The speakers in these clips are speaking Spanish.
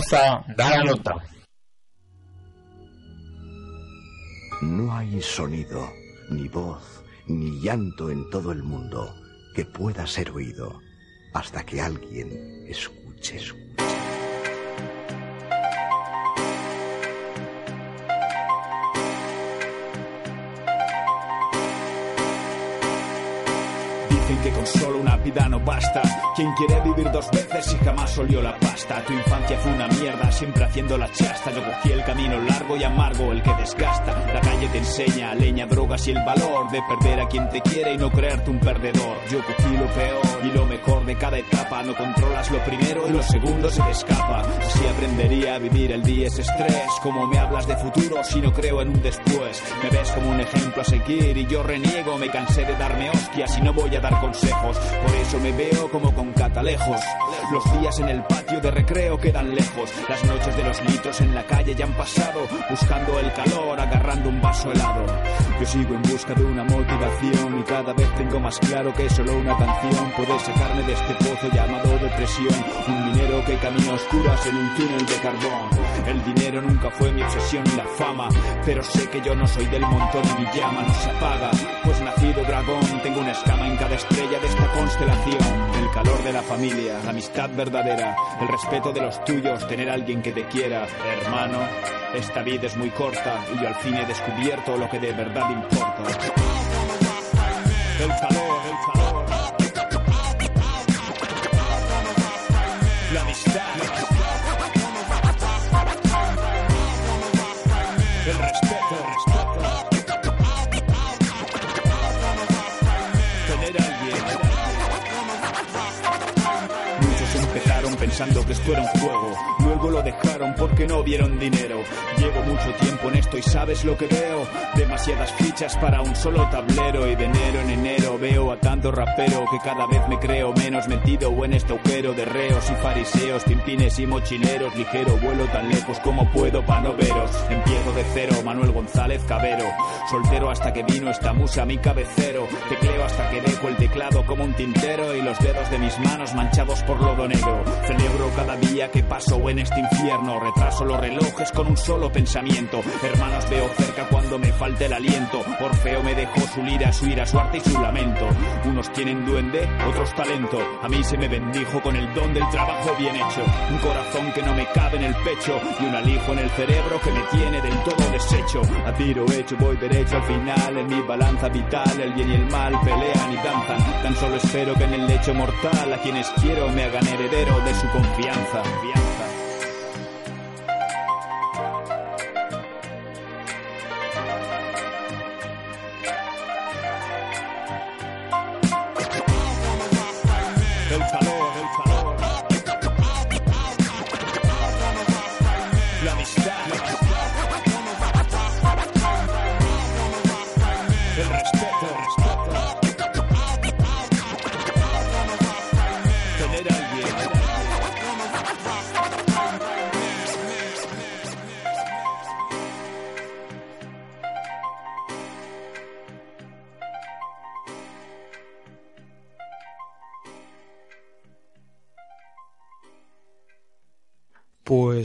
Zaragoza da la nota. No hay sonido, ni voz, ni llanto en todo el mundo que pueda ser oído hasta que alguien escuche, escuche. Dicen que con solo una vida no basta. Quien quiere vivir dos veces y jamás olió la pasta. Tu infancia fue una mierda, siempre haciendo la chasta. Yo cogí el camino largo y amargo, el que desgasta. La calle te enseña leña, drogas y el valor de perder a quien te quiere y no creerte un perdedor. Yo cogí lo peor y lo mejor de cada etapa. No controlas lo primero y lo segundo se te escapa. Así aprendería a vivir el día ese estrés. Como me hablas de futuro si no creo en un después. Me ves como un ejemplo a seguir y yo reniego. Me cansé de darme hostias y no voy a dar consejos. Por eso me veo como con catalejos. Los días en el patio de recreo quedan lejos. Las noches de los litros en la calle ya han pasado. Buscando el calor, agarrando un vaso helado. Yo sigo en busca de una motivación y cada vez tengo más claro que solo una canción puede sacarme de este pozo llamado depresión. Un dinero que camina a oscuras en un túnel de carbón. El dinero nunca fue mi obsesión ni la fama, pero sé que yo no soy del montón y mi llama no se apaga. Pues nacido dragón, tengo una escama en cada estrella de esta constelación. El calor de la familia, la amistad verdadera, el respeto de los tuyos, tener a alguien que te quiera. Hermano, esta vida es muy corta y yo al fin he descubierto lo que de verdad importa. El calor, el calor. Pensando que esto era un juego. Luego lo dejaron porque no vieron dinero. Llevo mucho tiempo en esto y sabes lo que veo. Demasiadas fichas para un solo tablero. Y de enero en enero veo a tanto rapero que cada vez me creo menos metido o en este de reos y fariseos, pimpines y mochileros. Ligero vuelo tan lejos como puedo pa' no veros. Empiezo de cero, Manuel González Cabero. Soltero hasta que vino esta musa mi cabecero. Tecleo hasta que dejo el teclado como un tintero y los dedos de mis manos manchados por lodo negro. Celebro cada día que paso en este infierno. Retraso los relojes con un solo pensamiento. Hermanos veo cerca cuando me falta el aliento. Orfeo me dejó su lira, su ira, su arte y su lamento. Unos tienen duende, otros talento. A mí se me bendijo con el don del trabajo bien hecho. Un corazón que no me cabe en el pecho y un alijo en el cerebro que me tiene del todo deshecho. A tiro hecho voy derecho al final. En mi balanza vital el bien y el mal pelean y danzan. Tan solo espero que en el lecho mortal a quienes quiero me hagan heredero de su confianza.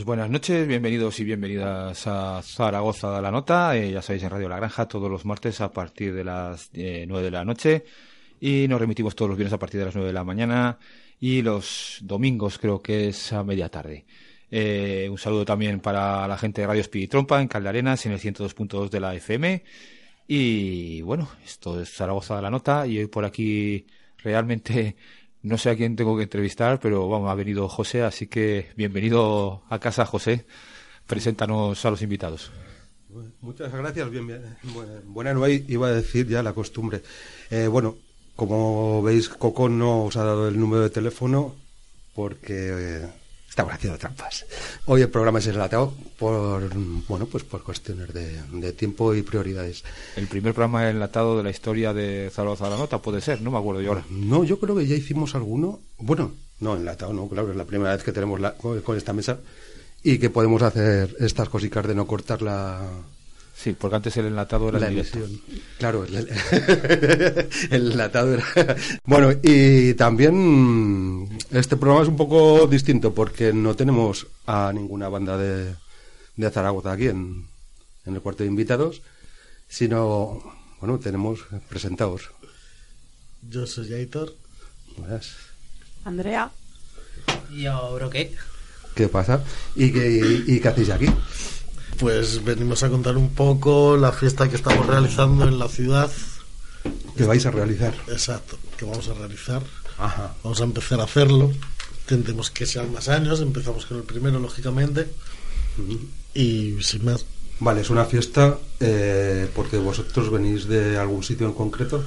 Buenas noches, bienvenidos y bienvenidas a Zaragoza de la Nota. Eh, ya sabéis, en Radio La Granja todos los martes a partir de las eh, 9 de la noche y nos remitimos todos los viernes a partir de las 9 de la mañana y los domingos creo que es a media tarde. Eh, un saludo también para la gente de Radio Trompa en Caldarenas en el 102.2 de la FM. Y bueno, esto es Zaragoza de la Nota y hoy por aquí realmente no sé a quién tengo que entrevistar, pero vamos, ha venido José, así que bienvenido a casa, José. Preséntanos a los invitados. Muchas gracias, bien, bien. Buena, iba a decir ya la costumbre. Eh, bueno, como veis, Coco no os ha dado el número de teléfono porque eh, estamos haciendo trampas. Hoy el programa es enlatado por, bueno, pues por cuestiones de, tiempo y prioridades. El primer programa enlatado de la historia de Zaragoza la Nota puede ser, no me acuerdo yo ahora. No, yo creo que ya hicimos alguno. Bueno, no enlatado, no, claro, es la primera vez que tenemos la, con esta mesa y que podemos hacer estas cositas de no cortar la, Sí, porque antes el enlatado era la emisión. Claro, el, el, enlatado era. Bueno, y también este programa es un poco distinto porque no tenemos a ninguna banda de, de Zaragoza aquí en, en el cuarto de invitados, sino, bueno, tenemos presentados. Yo soy Aitor. Buenas. Andrea. Y yo, Broque. ¿Qué pasa? ¿Y qué, y qué hacéis aquí? Pues venimos a contar un poco la fiesta que estamos realizando en la ciudad. Que vais a realizar. Exacto, que vamos a realizar. Vamos a empezar a hacerlo. Tendremos que sean más años. Empezamos con el primero, lógicamente. Y sin más. Vale, es una fiesta eh, porque vosotros venís de algún sitio en concreto.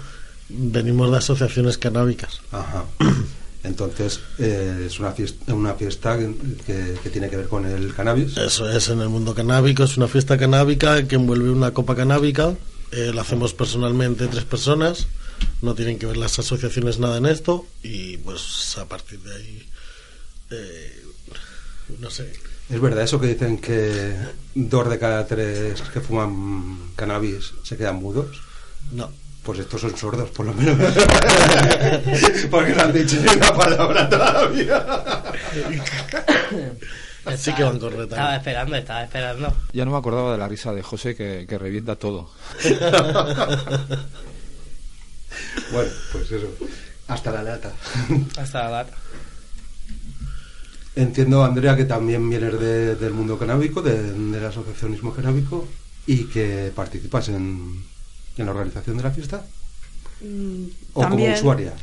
Venimos de asociaciones canábicas. Ajá. Entonces, eh, es una fiesta, una fiesta que, tiene que ver con el cannabis. Eso es, en el mundo canábico, es una fiesta canábica que envuelve una copa canábica. Eh, la hacemos personalmente tres personas, no tienen que ver las asociaciones nada en esto, y pues a partir de ahí, eh, no sé. ¿Es verdad eso que dicen que dos de cada tres que fuman cannabis se quedan mudos? No. Pues estos son sordos, por lo menos. Porque no han dicho ni una palabra todavía. Así que van correctamente. Estaba esperando, estaba esperando. Ya no me acordaba de la risa de José que, que revienta todo. bueno, pues eso. Hasta la lata. Hasta la lata. Entiendo, Andrea, que también vienes del mundo canábico, del asociacionismo canábico, y que participas en, en la organización de la fiesta? Mm, ¿O como usuaria?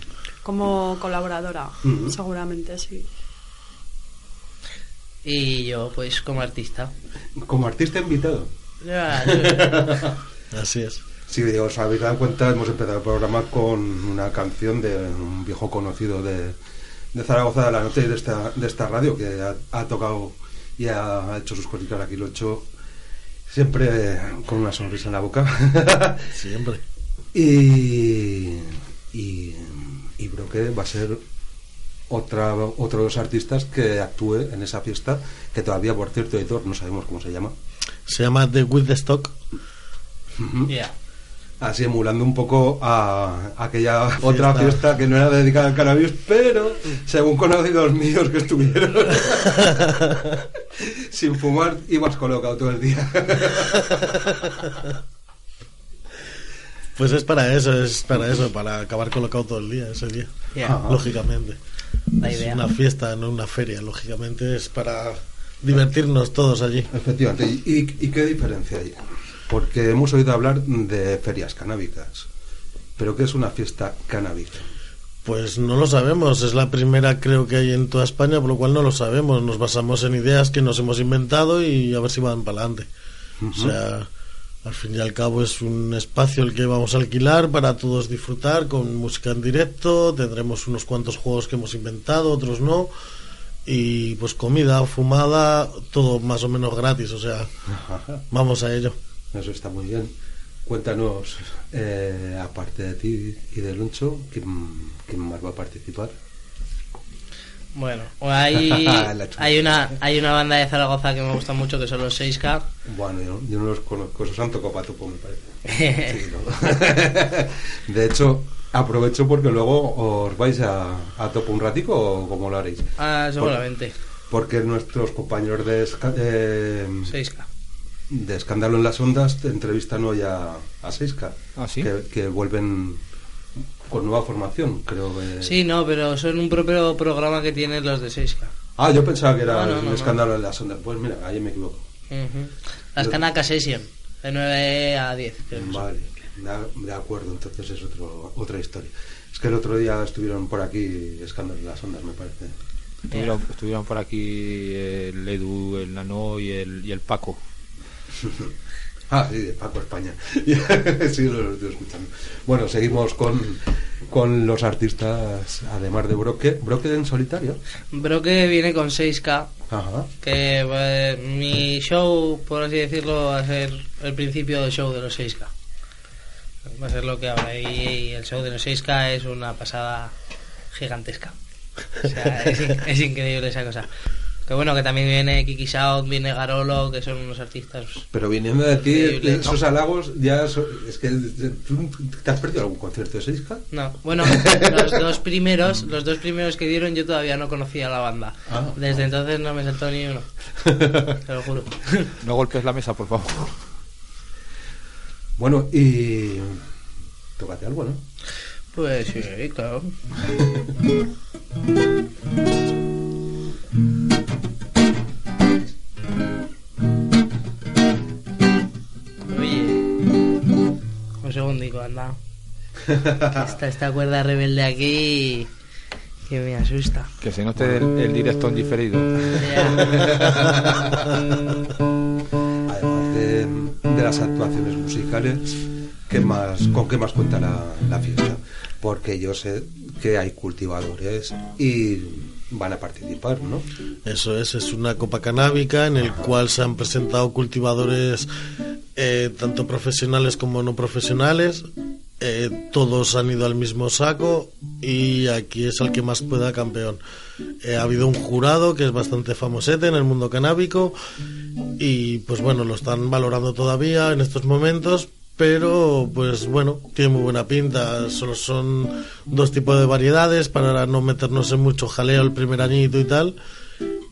Como colaboradora, seguramente, sí. Y yo, pues, como artista. ¿Como artista invitado? Así es. Si os habéis dado cuenta, hemos empezado el programa con una canción de un viejo conocido de, de Zaragoza de la Noche y de esta, de esta radio que ha, tocado y ha, hecho sus cositas aquí, lo he hecho siempre con una sonrisa en la boca. siempre. Y, y, y que va a ser otra, otro de los artistas que actúe en esa fiesta, que todavía, por cierto, editor, no sabemos cómo se llama. Se llama The With the Stock. Así emulando un poco a aquella otra fiesta que no era dedicada al cannabis, pero según conocidos míos que estuvieron sin fumar, ibas colocado todo el día. Pues es para eso, es para eso, para acabar colocado todo el día, ese día. Lógicamente. Es una fiesta, no una feria, lógicamente es para divertirnos todos allí. Efectivamente. ¿Y, y qué diferencia hay? Porque hemos oído hablar de ferias canábicas. ¿Pero qué es una fiesta canábica? Pues no lo sabemos, es la primera creo que hay en toda España, por lo cual no lo sabemos. Nos basamos en ideas que nos hemos inventado y a ver si van para adelante. O sea, al fin y al cabo es un espacio el que vamos a alquilar para todos disfrutar con música en directo, tendremos unos cuantos juegos que hemos inventado, otros no, y pues comida, fumada, todo más o menos gratis, o sea, vamos a ello. Eso está muy bien. Cuéntanos, eh, aparte de ti y de Luncho, ¿quién, más va a participar? Bueno, hay, hay, una, hay una banda de Zaragoza que me gusta mucho que son los 6K. Bueno, yo, no los conozco, esos han tocado para me parece. de hecho, aprovecho porque luego os vais a, a topo un ratico o cómo lo haréis. Ah, seguramente. porque nuestros compañeros de, eh, de Escándalo en las Ondas entrevistan hoy a, a Seiska, ¿Ah, sí? que, vuelven con nueva formación, creo que... Sí, no, pero son un propio programa que tienen los de Seiska. Ah, yo pensaba que era un Escándalo en las Ondas. Pues mira, ahí me equivoco. Las Canacas Session, de 9 a 10. Vale, de acuerdo, entonces es otro, otra historia. Es que el otro día estuvieron por aquí Escándalo en las Ondas, me parece. Estuvieron, por aquí el Edu, el Nano y el, y el Paco. ah, sí, de Paco España. sí, lo estoy escuchando. Bueno, seguimos con, con los artistas, además de Broque. ¿Broque en solitario? Broque viene con 6K. Ajá. Que pues, mi show, por así decirlo, va a ser el principio del show de los 6K. Va a ser lo que habrá. Y el show de los 6K es una pasada gigantesca. O sea, es, increíble esa cosa. Que bueno, que también viene Kiki South, viene Garolo, que son unos artistas. Pero viniendo de aquí, esos halagos, ya. es que. ¿Te has perdido algún concierto de Seiska? No, bueno, los dos primeros los dos primeros que dieron, yo todavía no conocía la banda. Ah, Desde entonces no me saltó ni uno. Te lo juro. No golpes la mesa, por favor. Bueno, y. Tócate algo, ¿no? Pues sí, claro. Oye, un segundico, anda. Está esta cuerda rebelde aquí que me asusta. Que se note el, directo en diferido. Además de, las actuaciones musicales, ¿qué más, ¿con qué más cuenta la fiesta? porque yo sé que hay cultivadores y van a participar, ¿no? Eso es, es una copa canábica en el cual se han presentado cultivadores eh, tanto profesionales como no profesionales. Eh, todos han ido al mismo saco y aquí es el que más pueda campeón. Eh, ha habido un jurado que es bastante famosete en el mundo canábico y pues bueno, lo están valorando todavía en estos momentos, pero pues bueno, tiene muy buena pinta. Solo son dos tipos de variedades para no meternos en mucho jaleo el primer añito y tal.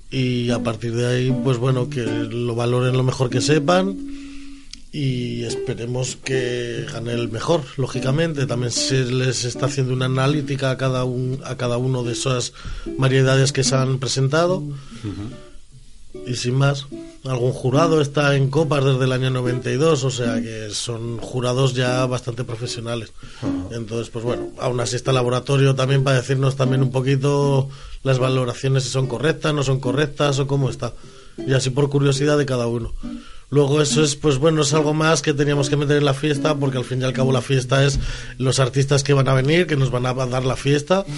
Y a partir de ahí, pues bueno, que lo valoren lo mejor que sepan y esperemos que gane el mejor, lógicamente. También se les está haciendo una analítica a cada, un, a cada uno de esas variedades que se han presentado. Y sin más, algún jurado está en copas desde el año 92, o sea que son jurados ya bastante profesionales. Entonces, pues bueno, aún así está el laboratorio también para decirnos también un poquito las valoraciones si son correctas, no son correctas o cómo está. Y así por curiosidad de cada uno. Luego eso es, pues bueno, es algo más que teníamos que meter en la fiesta, porque al fin y al cabo la fiesta es los artistas que van a venir, que nos van a dar la fiesta.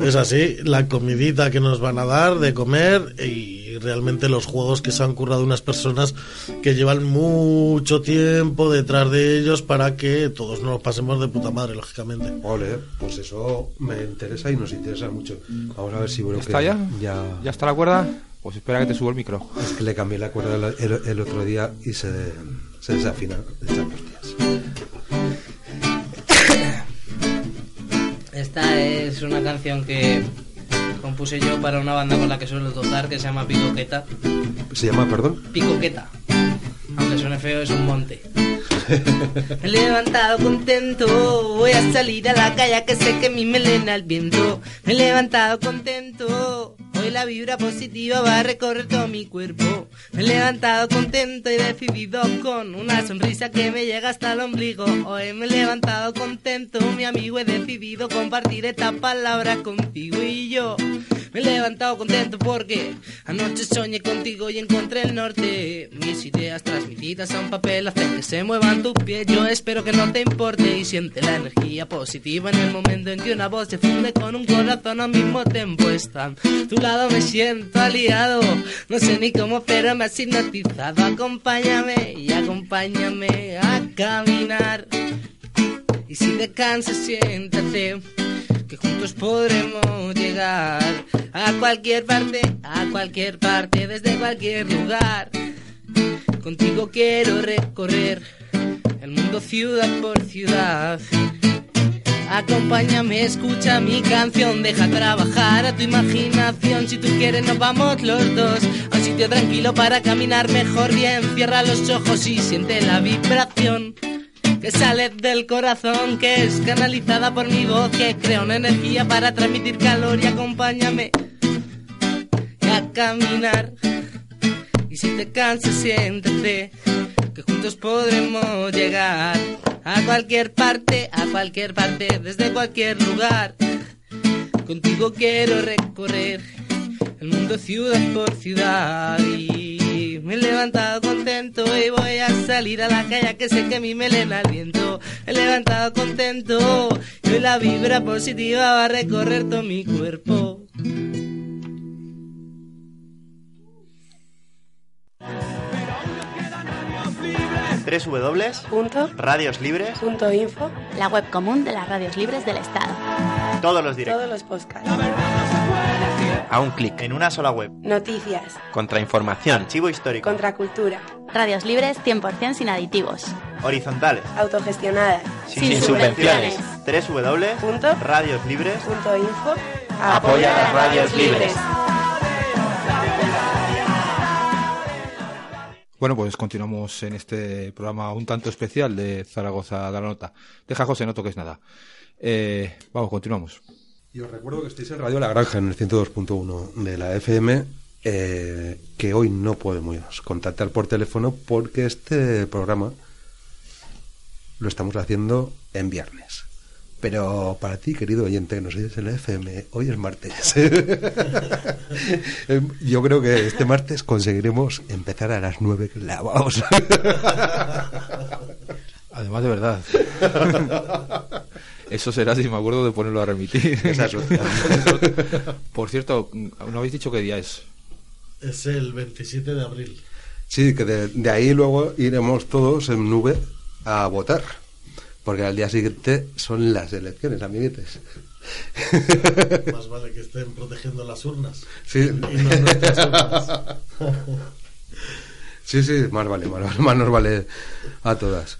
Es así, la comidita que nos van a dar de comer y realmente los juegos que se han currado unas personas que llevan mucho tiempo detrás de ellos para que todos nos pasemos de puta madre, lógicamente. Ole, pues eso me interesa y nos interesa mucho. Vamos a ver si bueno ¿Está ya? ya? ¿Ya está la cuerda? Pues espera que te subo el micro. Es que le cambié la cuerda el, otro día y se, se desafina Esta es una canción que compuse yo para una banda con la que suelo tocar que se llama Picoqueta. ¿Se llama, perdón? Picoqueta. Aunque suene feo, es un monte. Levantado contento, voy a salir a la calle que sé que mi melena al viento. Me he levantado contento, hoy la vibra positiva va a recorrer todo mi cuerpo. Me he levantado contento y decidido con una sonrisa que me llega hasta el ombligo. Hoy me he levantado contento, mi amigo, he decidido compartir esta palabra contigo y yo. Me he levantado contento porque anoche soñé contigo y encontré el norte. Mis ideas transmitidas a un papel hacen que se muevan tus pies. Yo espero que no te importe y siente la energía positiva en el momento en que una voz se funde con un corazón al mismo tiempo. Está tu lado me siento aliado. No sé ni cómo, pero me has hipnotizado. Acompáñame y acompáñame a caminar. Y si te cansas, siéntate que juntos podremos llegar a cualquier parte, a cualquier parte, desde cualquier lugar. Contigo quiero recorrer el mundo ciudad por ciudad. Acompáñame, escucha mi canción, deja trabajar a tu imaginación. Si tú quieres, nos vamos los dos a un sitio tranquilo para caminar mejor bien. Cierra los ojos y siente la vibración que sale del corazón, que es canalizada por mi voz, que crea una energía para transmitir calor y acompáñame a caminar. Y si te cansas, siéntate, que juntos podremos llegar a cualquier parte, a cualquier parte, desde cualquier lugar. Contigo quiero recorrer el mundo ciudad por ciudad y me he levantado contento y voy a salir a la calle que sé que mi melena al viento. Me he levantado contento y hoy la vibra positiva va a recorrer todo mi cuerpo. www.radioslibres.info La web común de las radios libres del Estado. Todos los directos. Todos los podcasts. A un clic. En una sola web. Noticias. Contrainformación. Archivo histórico. Contracultura. Radios libres 100% sin aditivos. Horizontales. Autogestionadas. Sin, Sin subvenciones. www.radioslibres.info Apoya las radios libres. Bueno, pues continuamos en este programa un tanto especial de Zaragoza de la Nota. Deja, José, no toques nada. Eh, vamos, continuamos. Y os recuerdo que estáis en Radio La Granja, en el 102.1 de la FM, eh, que hoy no podemos contactar por teléfono porque este programa lo estamos haciendo en viernes. Pero para ti, querido oyente, que nos oyes en la FM, hoy es martes. Em, Yo creo que este martes conseguiremos empezar a las 9 clavados. Además, de verdad. Eso será si me acuerdo de ponerlo a remitir. Esa es otra. Por cierto, ¿no habéis dicho qué día es? Es el 27 de abril. Sí, que de, de ahí luego iremos todos en nube a votar. Porque al día siguiente son las elecciones, amiguetes. Más vale que estén protegiendo las urnas. Sí. Y no nuestras urnas. Sí, sí, más vale, más, vale, más nos vale a todas.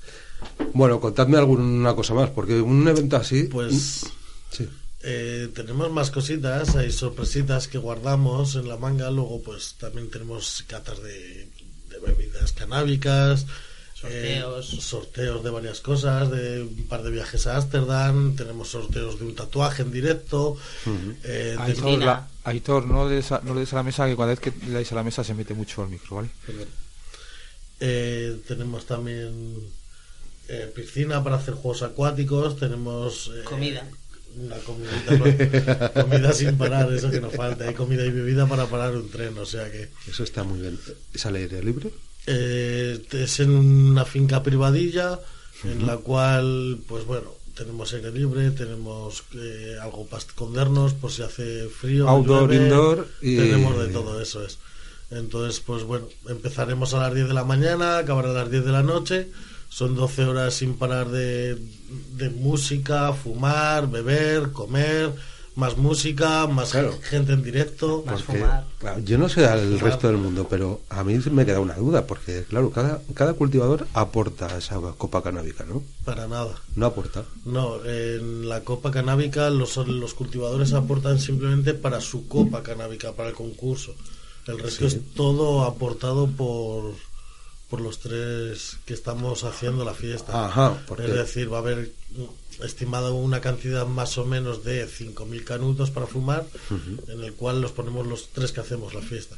Bueno, contadme alguna cosa más, porque un evento así... Pues Sí. eh, tenemos más cositas, hay sorpresitas que guardamos en la manga, luego pues también tenemos catas de, de bebidas canábicas, Sorteos. eh, sorteos de varias cosas, de un par de viajes a Ámsterdam, tenemos sorteos de un tatuaje en directo, eh, de- Aitor, la- Aitor, no le, des a, no le des a la mesa, que cada vez que le dais a la mesa se mete mucho al micro, ¿vale? Eh, tenemos también eh, piscina para hacer juegos acuáticos, tenemos eh, Comida. Una comidita, comida sin parar, eso que nos falta. Hay comida y bebida para parar un tren, o sea que Eso está muy bien. ¿Es al aire libre? eh, es en una finca privadilla en la cual, pues bueno, tenemos aire libre, tenemos eh, algo para escondernos por si hace frío. Outdoor, llueve, indoor y- Tenemos de todo eso es. Entonces, pues bueno, empezaremos a las 10 de la mañana, acabará a las 10 de la noche. Son 12 horas sin parar de, de música, fumar, beber, comer, más música, más gente en directo. Porque, claro, yo no sé al resto del mundo, pero a mí me queda una duda, porque claro, cada, cada cultivador aporta esa copa canábica, ¿no? Para nada. No aporta. No, en la copa canábica los, los cultivadores aportan simplemente para su copa canábica, para el concurso. El resto Sí. es todo aportado por, por los tres que estamos haciendo la fiesta. Ajá, porque- Es decir, va a haber estimado una cantidad más o menos de 5.000 canutos para fumar, en el cual los ponemos los tres que hacemos la fiesta,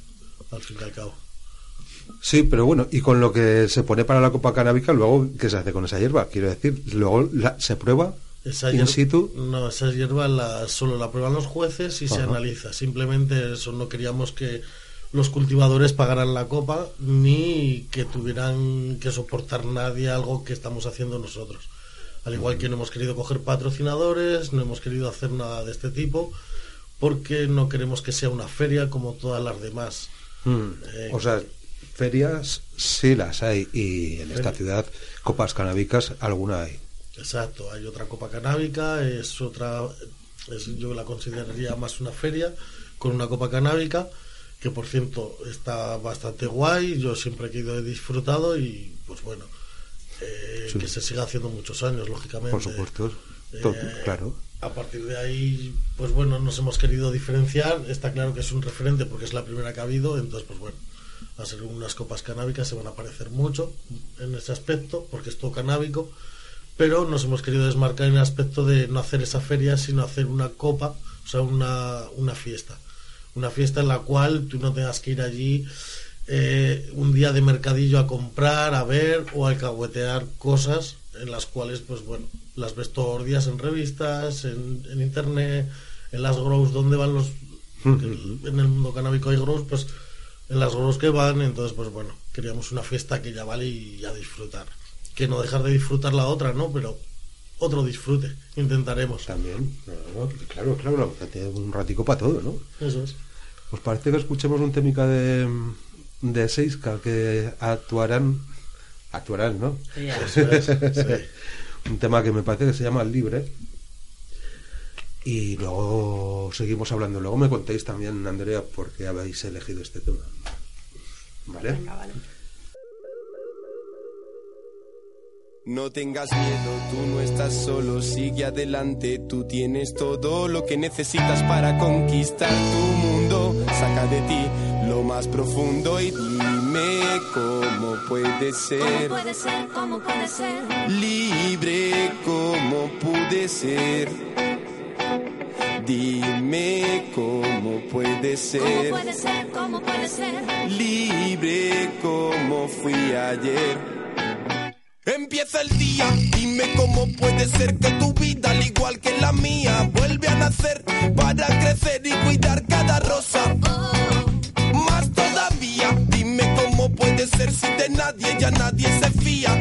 al fin y al cabo. Sí, pero bueno, y con lo que se pone para la copa canábica, luego, ¿qué se hace con esa hierba? Quiero decir, luego la- se prueba Esa in situ. No, esa hierba la, solo la prueban los jueces y se analiza. Simplemente eso, no queríamos que los cultivadores pagaran la copa ni que tuvieran que soportar nadie algo que estamos haciendo nosotros. Al igual que no hemos querido coger patrocinadores, no hemos querido hacer nada de este tipo, porque no queremos que sea una feria como todas las demás. Mm. Eh, O sea, ferias sí las hay, y en esta ciudad, copas canábicas, alguna hay. Exacto, hay otra copa canábica, es otra, es- yo la consideraría más una feria con una copa canábica, que por cierto está bastante guay, yo siempre que he ido he disfrutado y pues bueno, eh, Sí. que se siga haciendo muchos años, lógicamente. Por supuesto. To- Eh, claro. A partir de ahí, pues bueno, nos hemos querido diferenciar. Está claro que es un referente porque es la primera que ha habido. Entonces, pues bueno, a ser unas copas canábicas, se van a parecer mucho en ese aspecto porque es todo canábico. Pero nos hemos querido desmarcar en el aspecto de no hacer esa feria, sino hacer una copa, o sea, una, una fiesta. Una fiesta en la cual tú no tengas que ir allí eh, un día de mercadillo a comprar, a ver o a alcahuetear cosas en las cuales, pues bueno, las ves todos los días en revistas, en, en internet, en las grows donde van los... en el mundo canábico hay grows, pues en las grows que van, entonces pues bueno, queríamos una fiesta que ya vale y a disfrutar. Que no dejar de disfrutar la otra, ¿no? Pero otro disfrute, intentaremos. También, claro, claro, tiene un ratico para todo, ¿no? Eso es. ¿Os parece que escuchemos un témica de, de Seiska que actuarán, actuarán, ¿no? Ya. Eso es, sí. un tema que me parece que se llama Libre. Y luego seguimos hablando. Luego me contéis también, Andrea, por qué habéis elegido este tema. ¿Vale? Venga, vale. No tengas miedo, tú no estás solo, sigue adelante, tú tienes todo lo que necesitas para conquistar tu mundo. Saca de ti lo más profundo y dime cómo puede ser. ¿Cómo puede ser? ¿Cómo puede ser? Libre como pude ser. Dime cómo puede ¿Cómo ser. puede ser? ¿Cómo puede ser? Libre como fui ayer. Empieza el día, dime cómo puede ser que tu vida, al igual que la mía, vuelve a nacer para crecer y cuidar cada rosa. Más todavía, dime cómo puede ser si de nadie ya nadie se fía.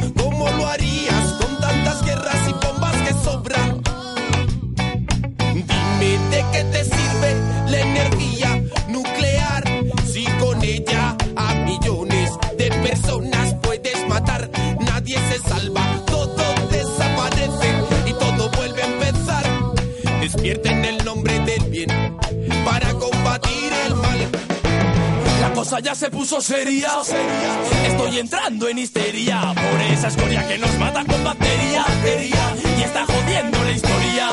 Cosa ya se puso seria. Estoy entrando en histeria por esa escoria que nos mata con bacteria. Y está jodiendo la historia.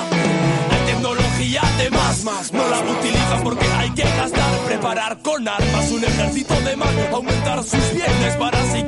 Hay tecnología de más, más, no la utilizan porque hay que gastar. Preparar con armas un ejército de más. Aumentar sus bienes para así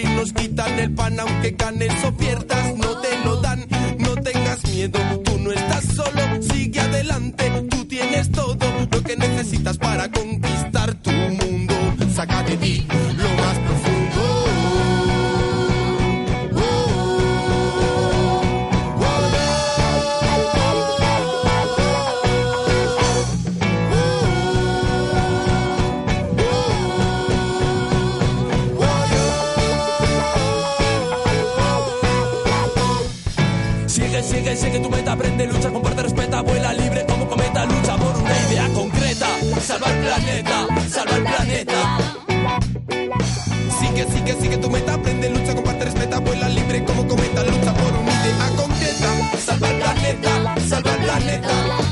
y nos quitan el pan, aunque ganes o pierdas, no te lo dan. No tengas miedo, tú no estás solo, sigue adelante. Tú tienes todo lo que necesitas para conquistar Sigue, sigue, tu meta, aprende, lucha, comparte, respeta, vuela libre como cometa, lucha por una idea concreta, salva el planeta, salva el planeta.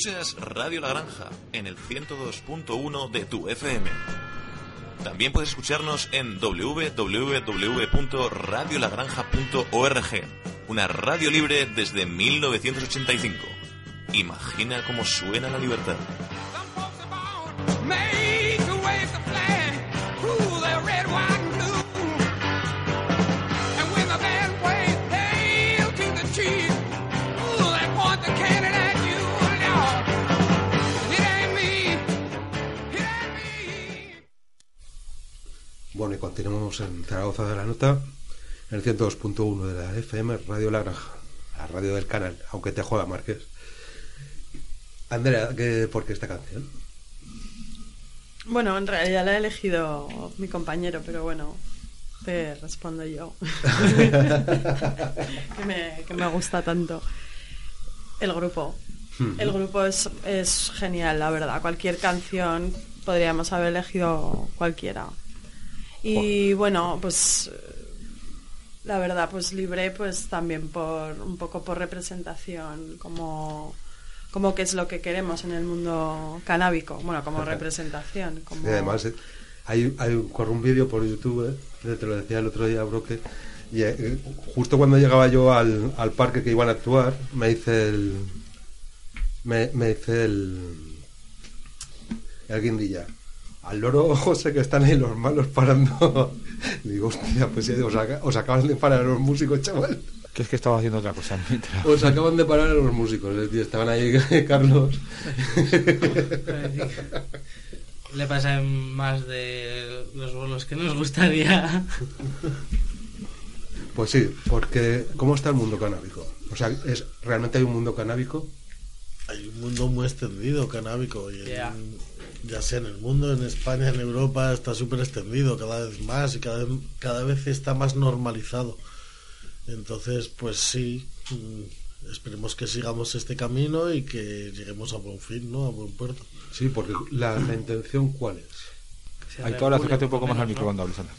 Escuchas Radio La Granja en el 102.1 de tu FM. También puedes escucharnos en www.radiolagranja.org, una radio libre desde 1985. Imagina cómo suena la libertad. Bueno, y continuamos en Zaragoza de la Nota. en el 102.1 de la FM Radio La Granja, la radio del canal, aunque te joda Márquez. Andrea, ¿qué, ¿por qué esta canción? Bueno, en realidad la ha elegido mi compañero, pero bueno, te respondo yo. que, me, que me gusta tanto. El grupo. El grupo es, es genial, la verdad. Cualquier canción podríamos haber elegido cualquiera. Y bueno, pues la verdad, pues libre, pues también por un poco por representación, como como que es lo que queremos en el mundo canábico, bueno, como representación. Como... Y además, eh, hay, hay corre un vídeo por YouTube, eh, te lo decía el otro día, Broque, y eh, justo cuando llegaba yo al, al parque que iban a actuar, me dice el. Me, me dice el. El guindilla. Al loro José que están ahí los malos parando. Digo, hostia, pues ya os, aca- os acaban de parar a los músicos, chaval. Que es que estaba haciendo otra cosa mientras. Os acaban de parar a los músicos. es decir, Estaban ahí Carlos. Le pasan más de los bolos que nos gustaría. Pues sí, porque ¿cómo está el mundo canábico? O sea, es realmente hay un mundo canábico. Hay un mundo muy extendido canábico y en- Ya. sea en el mundo, en España, en Europa, está súper extendido cada vez más y cada vez, cada vez está más normalizado. Entonces, pues sí, mm, esperemos que sigamos este camino y que lleguemos a buen fin, ¿no? A buen puerto. Sí, porque la, la intención cuál es? Hay regule, acércate un poco más al micro ¿no? cuando hables, anda.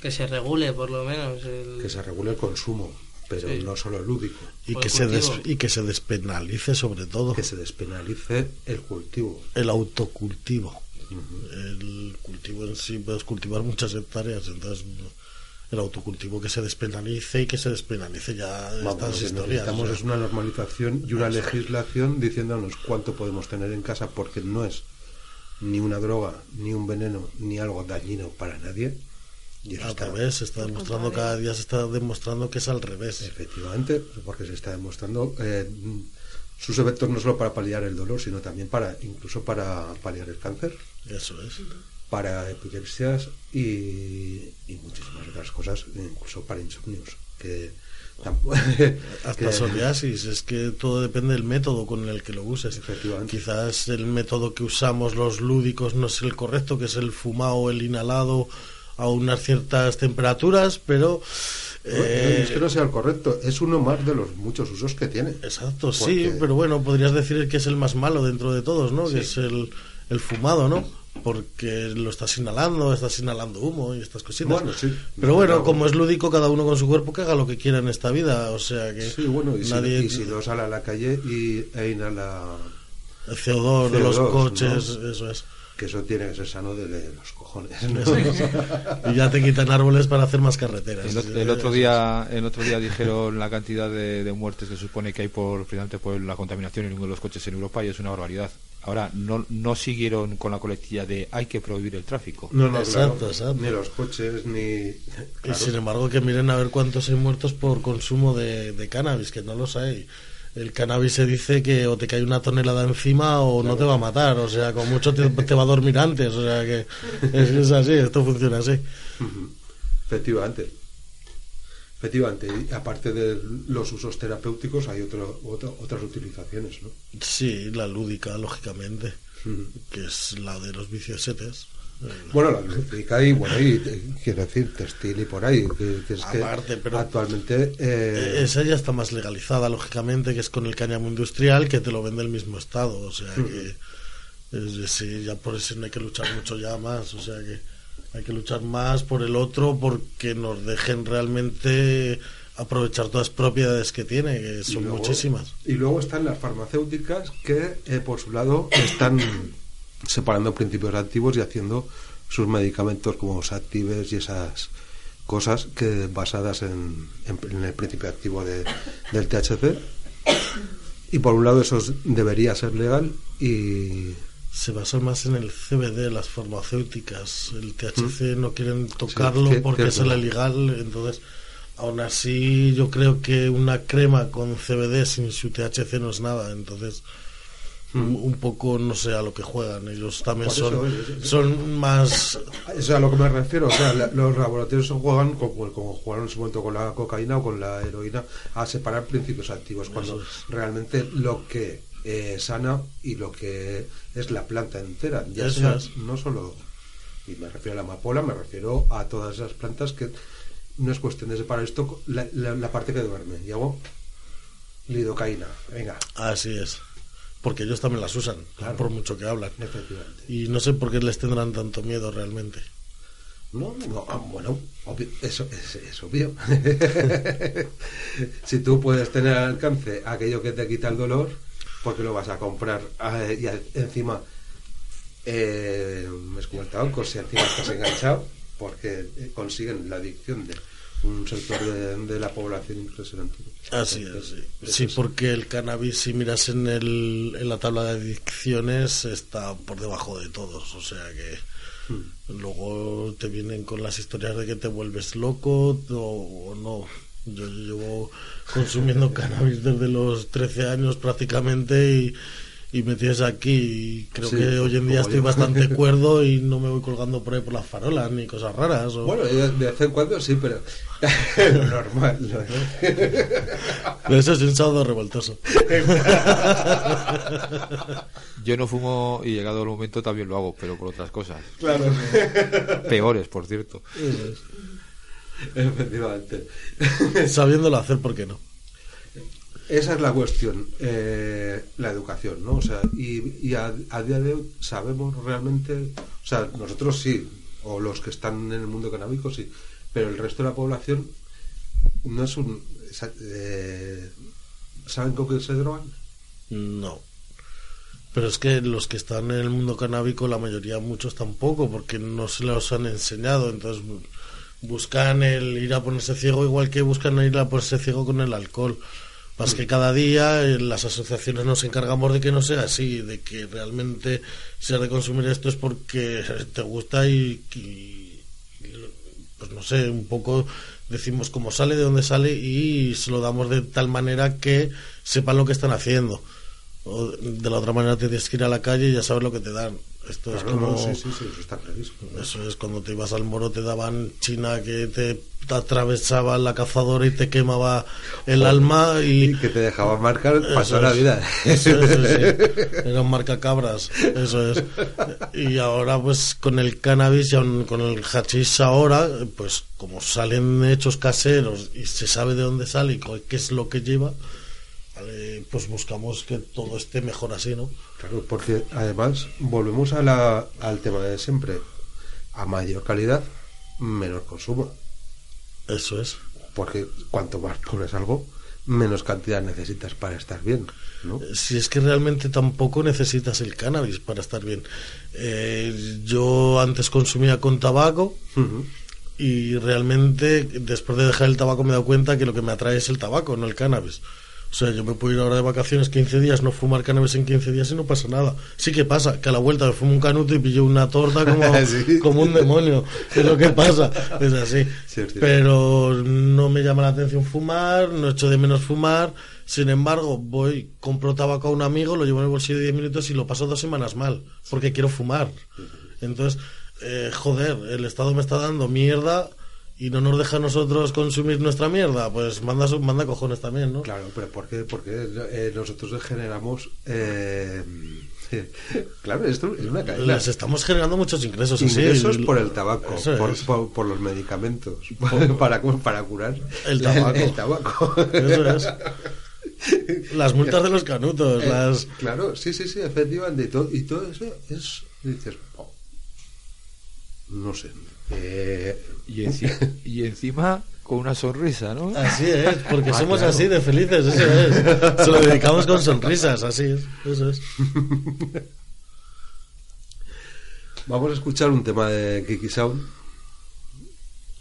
Que se regule, por lo menos. el- Que se regule el consumo, pero Sí. no solo el lúdico. Y Por que, se des- y que se despenalice sobre todo Que se despenalice el cultivo. el autocultivo. El cultivo en sí puedes cultivar muchas hectáreas, entonces el autocultivo que se despenalice y que se despenalice ya Vamos, estas lo que historias. necesitamos o sea. es una normalización y una legislación diciéndonos cuánto podemos tener en casa porque no es ni una droga, ni un veneno, ni algo dañino para nadie. Y eso Al está- revés, se está demostrando cada día se está demostrando que es al revés. Efectivamente, porque se está demostrando eh, sus efectos no solo para paliar el dolor, sino también para incluso para paliar el cáncer, Eso es. para epilepsias y, y muchísimas otras cosas, incluso para insomnios. Que tampoco- Hasta que- psoriasis, es que todo depende del método con el que lo uses. Efectivamente. Quizás el método que usamos los lúdicos no es el correcto, que es el fumado el inhalado a unas ciertas temperaturas, pero... No, eh, es que no sea el correcto, es uno más de los muchos usos que tiene. Exacto, sí, Porque- pero bueno, podrías decir que es el más malo dentro de todos, ¿no? Sí. Que es el, el fumado, ¿no? Porque lo estás inhalando, estás inhalando humo y estas cositas. Bueno, sí. Pero bueno, como es lúdico, cada uno con su cuerpo que haga lo que quiera en esta vida. O sea que Sí, bueno, y, nadie. si, y si no sale a la calle y, e inhala El CO2 de los CO2, coches, ¿no? eso es. Que eso tiene que ser sano de, de los cojones. ¿no? y ya te quitan árboles para hacer más carreteras. El, ot- el otro día, el otro día dijeron la cantidad de, de muertes que se supone que hay por precisamente por la contaminación en uno de los coches en Europa y es una barbaridad. Ahora no, no siguieron con la coletilla de hay que prohibir el tráfico. No, no, Exacto, claro, exacto. Ni los coches, ni. Y sin embargo, que miren a ver cuántos hay muertos por consumo de, de cannabis, que no los hay. El cannabis se dice que o te cae una tonelada encima o no te va a matar, o sea, con mucho te, te va a dormir antes, o sea que es, es así, esto funciona así. Efectivamente. Efectivamente, y aparte de los usos terapéuticos, hay otro, otro- otras utilizaciones, ¿no? Sí, la lúdica, lógicamente, que es la de los viciosetes. Bueno, la y, bueno, y, eh, quiero decir, textil y por ahí, que, que es Aparte, que pero- actualmente... eh, Eh, Esa ya está más legalizada, lógicamente, que es con el cáñamo industrial que te lo vende el mismo Estado. O sea que, es- sí, ya por eso no hay que luchar mucho ya más. O sea que hay que luchar más por el otro porque nos dejen realmente aprovechar todas las propiedades que tiene, que y son luego- muchísimas. Y luego están las farmacéuticas que, eh, por su lado, están separando principios activos y haciendo sus medicamentos como los actives y esas cosas que basadas en, en- en el principio activo de- del THC. Y por un lado eso es- debería ser legal y Se basan más en el CBD, las farmacéuticas. El THC no quieren tocarlo Mm. Sí, porque es ilegal. Entonces, aún así, yo creo que una crema con CBD sin su THC no es nada. Entonces, un, un poco no sé a lo que juegan. Ellos también son, son más... O sea, a lo que me refiero, o sea, la- los laboratorios juegan como, como jugaron en su momento con la cocaína o con la heroína a separar principios activos, cuando realmente lo que eh, sana y lo que es la planta entera, ya sea es. no solo, y me refiero a la amapola, me refiero a todas esas plantas que no es cuestión de separar esto, la, la- la parte que duerme, y hago lidocaína, venga. Así es. Porque ellos también las usan, Claro. por mucho que hablan. Y no sé por qué les tendrán tanto miedo realmente. No, no, ah, bueno, obvio, eso es, es obvio. si tú puedes tener al alcance aquello que te quita el dolor, porque lo vas a comprar Ah, y encima eh, es como el tabaco, si encima estás enganchado, porque eh, consiguen la adicción de un sector de, de la población impresionante. Así es, sí. Sí, porque el cannabis, si miras en, el, en la tabla de adicciones, está por debajo de todos. O sea que Hmm. luego te vienen con las historias de que te vuelves loco o, o no. Yo llevo consumiendo cannabis desde los 13 años prácticamente y, y me tienes aquí. Y creo Sí, que hoy en día estoy yo. bastante cuerdo y no me voy colgando por ahí por las farolas ni cosas raras. o- Bueno, de de vez en cuando sí, pero lo normal. lo Pero eso es un sábado revoltoso. Yo no fumo y llegado el momento también lo hago, pero por otras cosas. Claro. Peores, por cierto. Eso es. Efectivamente. Sabiéndolo hacer, ¿por qué no? Esa es la cuestión, eh, la educación, ¿no? O sea, y, a, día de hoy sabemos realmente, o sea, nosotros sí, o los que están en el mundo canábico sí, pero el resto de la población no es un... eh, ¿Saben con qué se drogan? No. Pero es que los que están en el mundo canábico, la mayoría, muchos tampoco, porque no se los han enseñado. Entonces bu- buscan el ir a ponerse ciego igual que buscan ir a ponerse ciego con el alcohol. Más que cada día en las asociaciones nos encargamos de que no sea así, de que realmente si has de consumir esto es porque te gusta y, pues no sé, un poco decimos cómo sale, de dónde sale y se lo damos de tal manera que sepan lo que están haciendo. O de la otra manera te tienes que ir a la calle y ya sabes lo que te dan. Esto es como... no, sí, sí, sí, eso está clarísimo. Eso es cuando te ibas al moro te daban china que te atravesaba la cazadora y te quemaba el alma y, que te dejaba marcar pasó la vida. Eso es, eso sí. Eran marcacabras, eso es. Y ahora pues con el cannabis y aun con el hachís ahora, pues como salen hechos caseros y se sabe de dónde sale y qué es lo que lleva, vale, pues buscamos que todo esté mejor así, ¿no? Claro, porque además volvemos a la, al tema de siempre. A mayor calidad, menor consumo. Eso es. Porque cuanto más pones algo, menos cantidad necesitas para estar bien. ¿no? Si es que realmente tampoco necesitas el cannabis para estar bien. Eh, yo antes consumía con tabaco y realmente después de dejar el tabaco me he dado cuenta que lo que me atrae es el tabaco, no el cannabis. O sea, yo me puedo ir ahora de vacaciones 15 días, no fumar cannabis en 15 días y no pasa nada. Sí que pasa, que a la vuelta me fumo un canuto y pillo una torta como, Sí. como un demonio. Es lo que pasa, es así. Cierto. Pero no me llama la atención fumar, no echo de menos fumar. Sin embargo, voy, compro tabaco a un amigo, lo llevo en el bolsillo 10 minutos y lo paso dos semanas mal, porque quiero fumar. Entonces, eh, joder, el Estado me está dando mierda y no nos deja a nosotros consumir nuestra mierda. Pues manda, manda cojones también, ¿no? Claro, pero ¿por qué? Porque eh, nosotros generamos. eh, claro, esto es una cadena. Les estamos generando muchos ingresos. así. Ingresos por el tabaco, por los medicamentos, para, para curar El tabaco. El, tabaco. Eso es. Las multas de los canutos, Eh, las... Claro, sí, sí, sí, efectivamente. Y todo, y todo eso es. Dices, oh, no sé. Eh, Y, enci- y encima con una sonrisa, ¿no? Así es, porque Ah, somos claro. así de felices, eso es. Se lo dedicamos con sonrisas, así es, eso es. Vamos a escuchar un tema de Kiki Sound.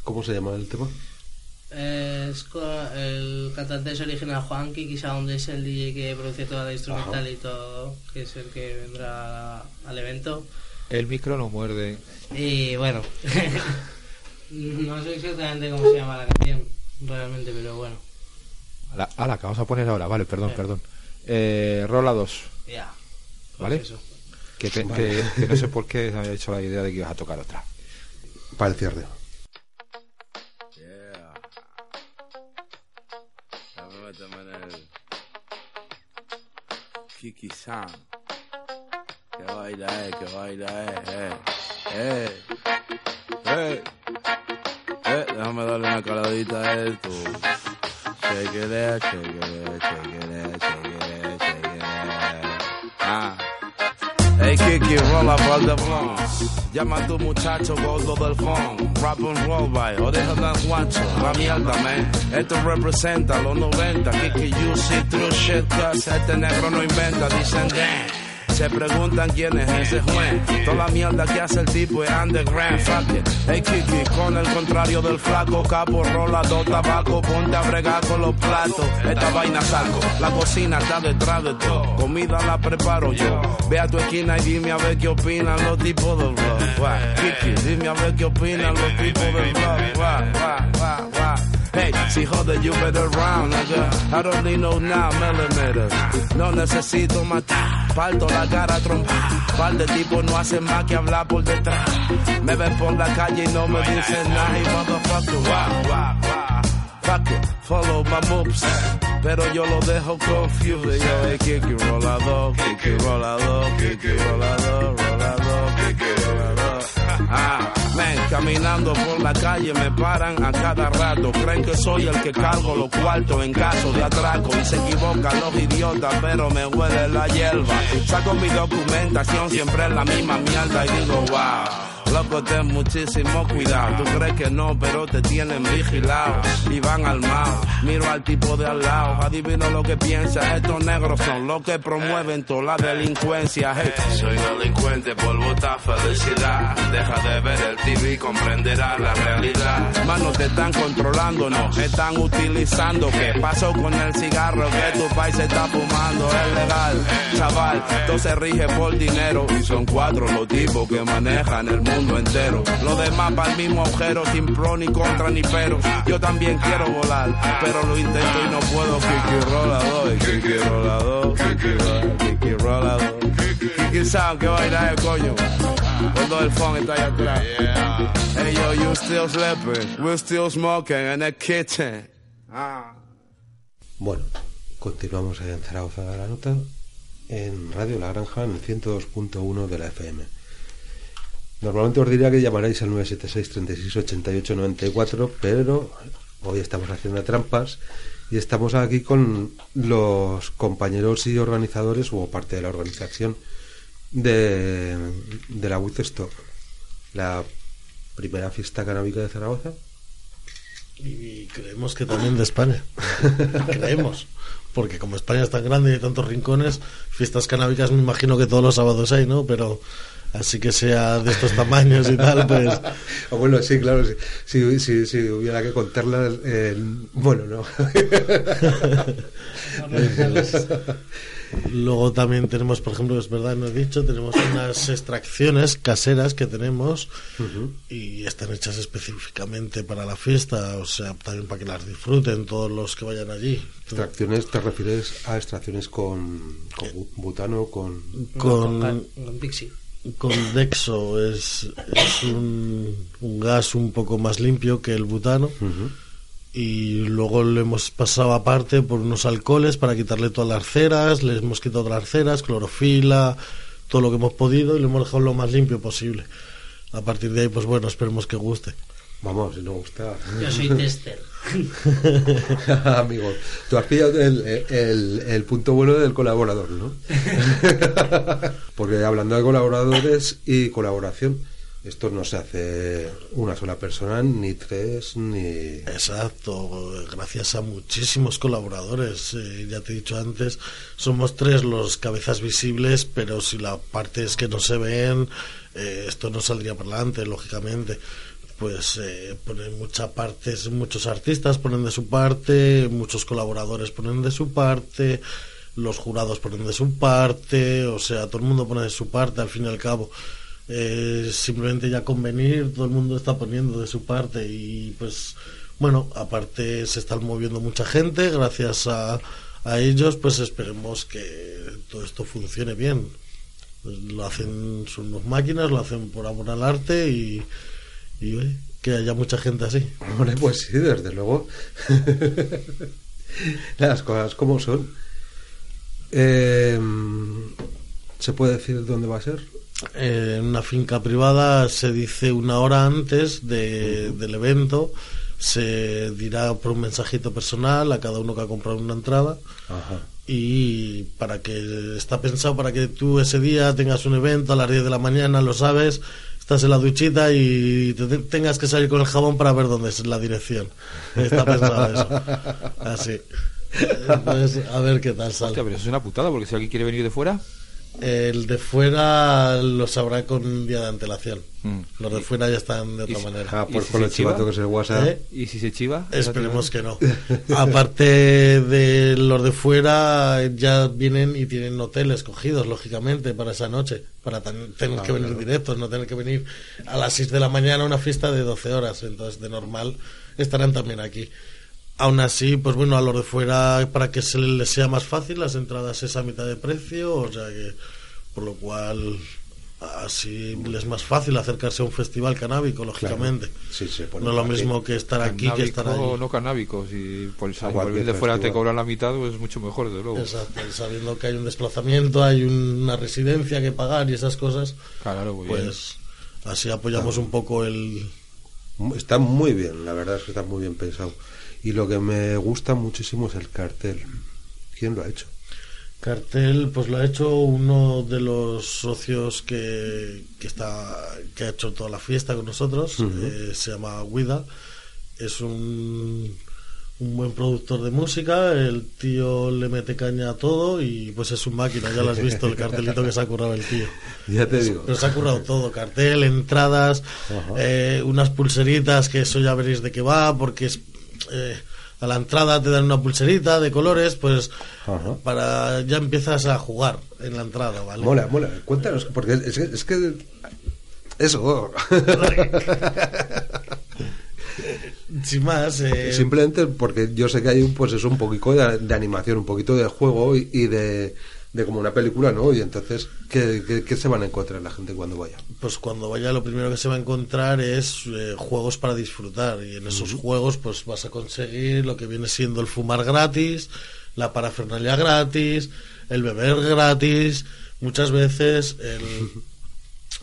¿Cómo se llama el tema? Es co- el cantante es original Juan Kiki Sound es el DJ que produce toda la instrumental Ajá. y todo, que es el que vendrá al evento. El micro no muerde. Y bueno, no sé exactamente cómo se llama la canción realmente, pero bueno, A la, a la que vamos a poner ahora, vale, perdón, perdón. Eh, rola 2. ya. ¿Vale? Pues eso. Que, te- Vale. que- que no sé por qué me había hecho la idea de que ibas a tocar otra. Para el cierre. Déjame meterme baila eh, que baila eh, eh, eh, eh, eh, déjame darle una caladita a esto. Eh, eh, eh, it, eh, shake it, eh. Ah. Hey Kiki, rola par de blon. Llama a tu muchacho gordo del phone. Rap and roll, bye. O deja de guacho. La mierda, man. Esto representa los 90. Kiki, you see through shit, cause este negro no inventa. Dicen, damn. Se preguntan quién es ese juez. Toda la mierda que hace el tipo es underground. Fuck. Hey Kiki, con el contrario del flaco. Capo, rola, dos tabaco. Ponte a bregar con los platos. Esta vaina salgo. La cocina está detrás de todo. Comida la preparo yo. Ve a tu esquina y dime a ver qué opinan los tipos del blog. Kiki, dime a ver qué opinan los tipos del blog. Hey, si jode, you better round, nigga. I don't need no 9 millimeters. No necesito matar. Parto la cara trompa. Par de tipos no hacen más que hablar por detrás. Me ven por la calle y no me dicen nada. Hey, motherfucker, wow, wow, wow. Fuck it, follow my moves. Pero yo lo dejo confused. Yo, hey, rolador, rolador, caminando por la calle me paran a cada rato. Creen que soy el que cargo los cuartos en caso de atraco. Y se equivocan los idiotas, pero me huele la hierba. Saco mi documentación, siempre es la misma mierda. Y digo, wow. Loco, ten muchísimo cuidado. Tú crees que no, pero te tienen vigilado. Y van armados. Miro al tipo de al lado. Adivino lo que piensa. Estos negros son los que promueven toda la delincuencia. Hey, soy delincuente por votar felicidad. Deja de ver el TV y comprenderás la realidad. Mano, te están controlando, no. Están utilizando. ¿Qué pasó con el cigarro que tu país está fumando? Es legal, chaval. Todo se rige por dinero. Y son cuatro los tipos que manejan el mundo entero. Lo demás para el mismo agujero, sin pro ni contra ni pero. Yo también quiero volar, pero lo intento y no puedo. Kiki rolador, Kiki rolador, Kiki rolador, Kiki rolador. Kiki sound, que vaina es, coño. Cuando el phone está ahí atrás. Hey yo, you still sleeping, we're still smoking in the kitchen. Ah. Bueno, continuamos en Zaragoza de la Nota, en Radio La Granja, en el 102.1 de la FM. Normalmente os diría que llamaréis al 976 36 88 94, pero hoy estamos haciendo trampas y estamos aquí con los compañeros y organizadores, o parte de la organización de, de la Woodstock, la primera fiesta canábica de Zaragoza. Y creemos que también de España. creemos. Porque como España es tan grande y hay tantos rincones, fiestas canábicas me imagino que todos los sábados hay, ¿no? Pero así que sea de estos tamaños y tal, pues... Bueno, sí, claro, si, si, si, si hubiera que contarla, eh, bueno, no. Luego también tenemos, por ejemplo, es verdad, no he dicho, tenemos unas extracciones caseras que tenemos y están hechas específicamente para la fiesta, o sea, también para que las disfruten todos los que vayan allí. Extracciones, ¿te refieres a extracciones con, con bu- butano, con... Con, con Dexo es, es un, un gas un poco más limpio que el butano y luego le hemos pasado aparte por unos alcoholes para quitarle todas las ceras, le hemos quitado todas las ceras, clorofila, todo lo que hemos podido y lo hemos dejado lo más limpio posible. A partir de ahí, pues bueno, esperemos que guste. Vamos, si no gusta. Yo soy tester. Amigo, tú has pillado el, el- el punto bueno del colaborador, ¿no? Porque hablando de colaboradores y colaboración, esto no se hace una sola persona, ni tres, ni... Exacto, gracias a muchísimos colaboradores. Eh, ya te he dicho antes, somos tres los cabezas visibles, pero si la parte es que no se ven, eh, esto no saldría para adelante, lógicamente. Pues eh, ponen muchas partes, muchos artistas ponen de su parte, muchos colaboradores ponen de su parte, los jurados ponen de su parte, o sea, todo el mundo pone de su parte al fin y al cabo. Eh, simplemente ya convenir, todo el mundo está poniendo de su parte y pues bueno, aparte se están moviendo mucha gente, gracias a, a ellos pues esperemos que todo esto funcione bien. Lo hacen, son máquinas, lo hacen por amor al arte y, y oye, que haya mucha gente así. Hombre, pues sí, desde luego. Las cosas como son. Eh, ¿Se puede decir dónde va a ser? Eh, en una finca privada se dice una hora antes de- del evento, se dirá por un mensajito personal a cada uno que ha comprado una entrada Ajá. y para que está pensado para que tú ese día tengas un evento a las 10 de la mañana, lo sabes, estás en la duchita y te- te- tengas que salir con el jabón para ver dónde es la dirección. Está pensado eso. Así. Entonces, a ver qué tal sale. Hostia, pero eso es una putada, porque si alguien quiere venir de fuera, El de fuera lo sabrá con un día de antelación. Mm. Los de fuera ya están de otra ¿Y si- manera. Ah, ¿Y pues si se el chivato chiva? que es el WhatsApp. ¿Eh? ¿y si se chiva? Esperemos que no. Aparte de los de fuera, ya vienen y tienen hoteles cogidos, lógicamente, para esa noche. Para tener que Ah, venir claro. directos, no tener que venir a las 6 de la mañana a una fiesta de 12 horas. Entonces, de normal, estarán también aquí. Aún así, pues bueno, a los de fuera, para que se les sea más fácil, las entradas es a mitad de precio, o sea que, por lo cual, así les es más fácil acercarse a un festival canábico, lógicamente. Sí, se pone no es lo mismo que estar aquí que estar allí. no canábico, si por, venir de fuera te cobran la mitad, pues mucho mejor, desde luego. Exacto, y sabiendo que hay un desplazamiento, hay una residencia que pagar y esas cosas, Claro, muy bien. pues así apoyamos un poco el... Está muy bien, la verdad es que está muy bien pensado. Y lo que me gusta muchísimo es el cartel. ¿Quién lo ha hecho? Cartel, pues lo ha hecho uno de los socios que, que está que ha hecho toda la fiesta con nosotros, eh, se llama Guida, es un, un buen productor de música, el tío le mete caña a todo y pues es un máquina, ya lo has visto el cartelito que se ha currado el tío. Ya te digo. Pero se ha currado todo, cartel, entradas, eh, unas pulseritas, que eso ya veréis de qué va, porque es, eh, a la entrada te dan una pulserita de colores, pues Ajá. para ya empiezas a jugar en la entrada, ¿vale? Mola, mola. Cuéntanos, porque es, que- es que... Eso. Sin más, eh, Simplemente porque yo sé que hay un, pues eso, un poquito de, de animación, un poquito de juego y, y de, de como una película, ¿no? Y entonces, ¿qué, qué, qué se van a encontrar la gente cuando vaya? pues cuando vaya lo primero que se va a encontrar es eh, juegos para disfrutar y en esos juegos pues vas a conseguir lo que viene siendo el fumar gratis, la parafernalia gratis, el beber gratis, muchas veces el,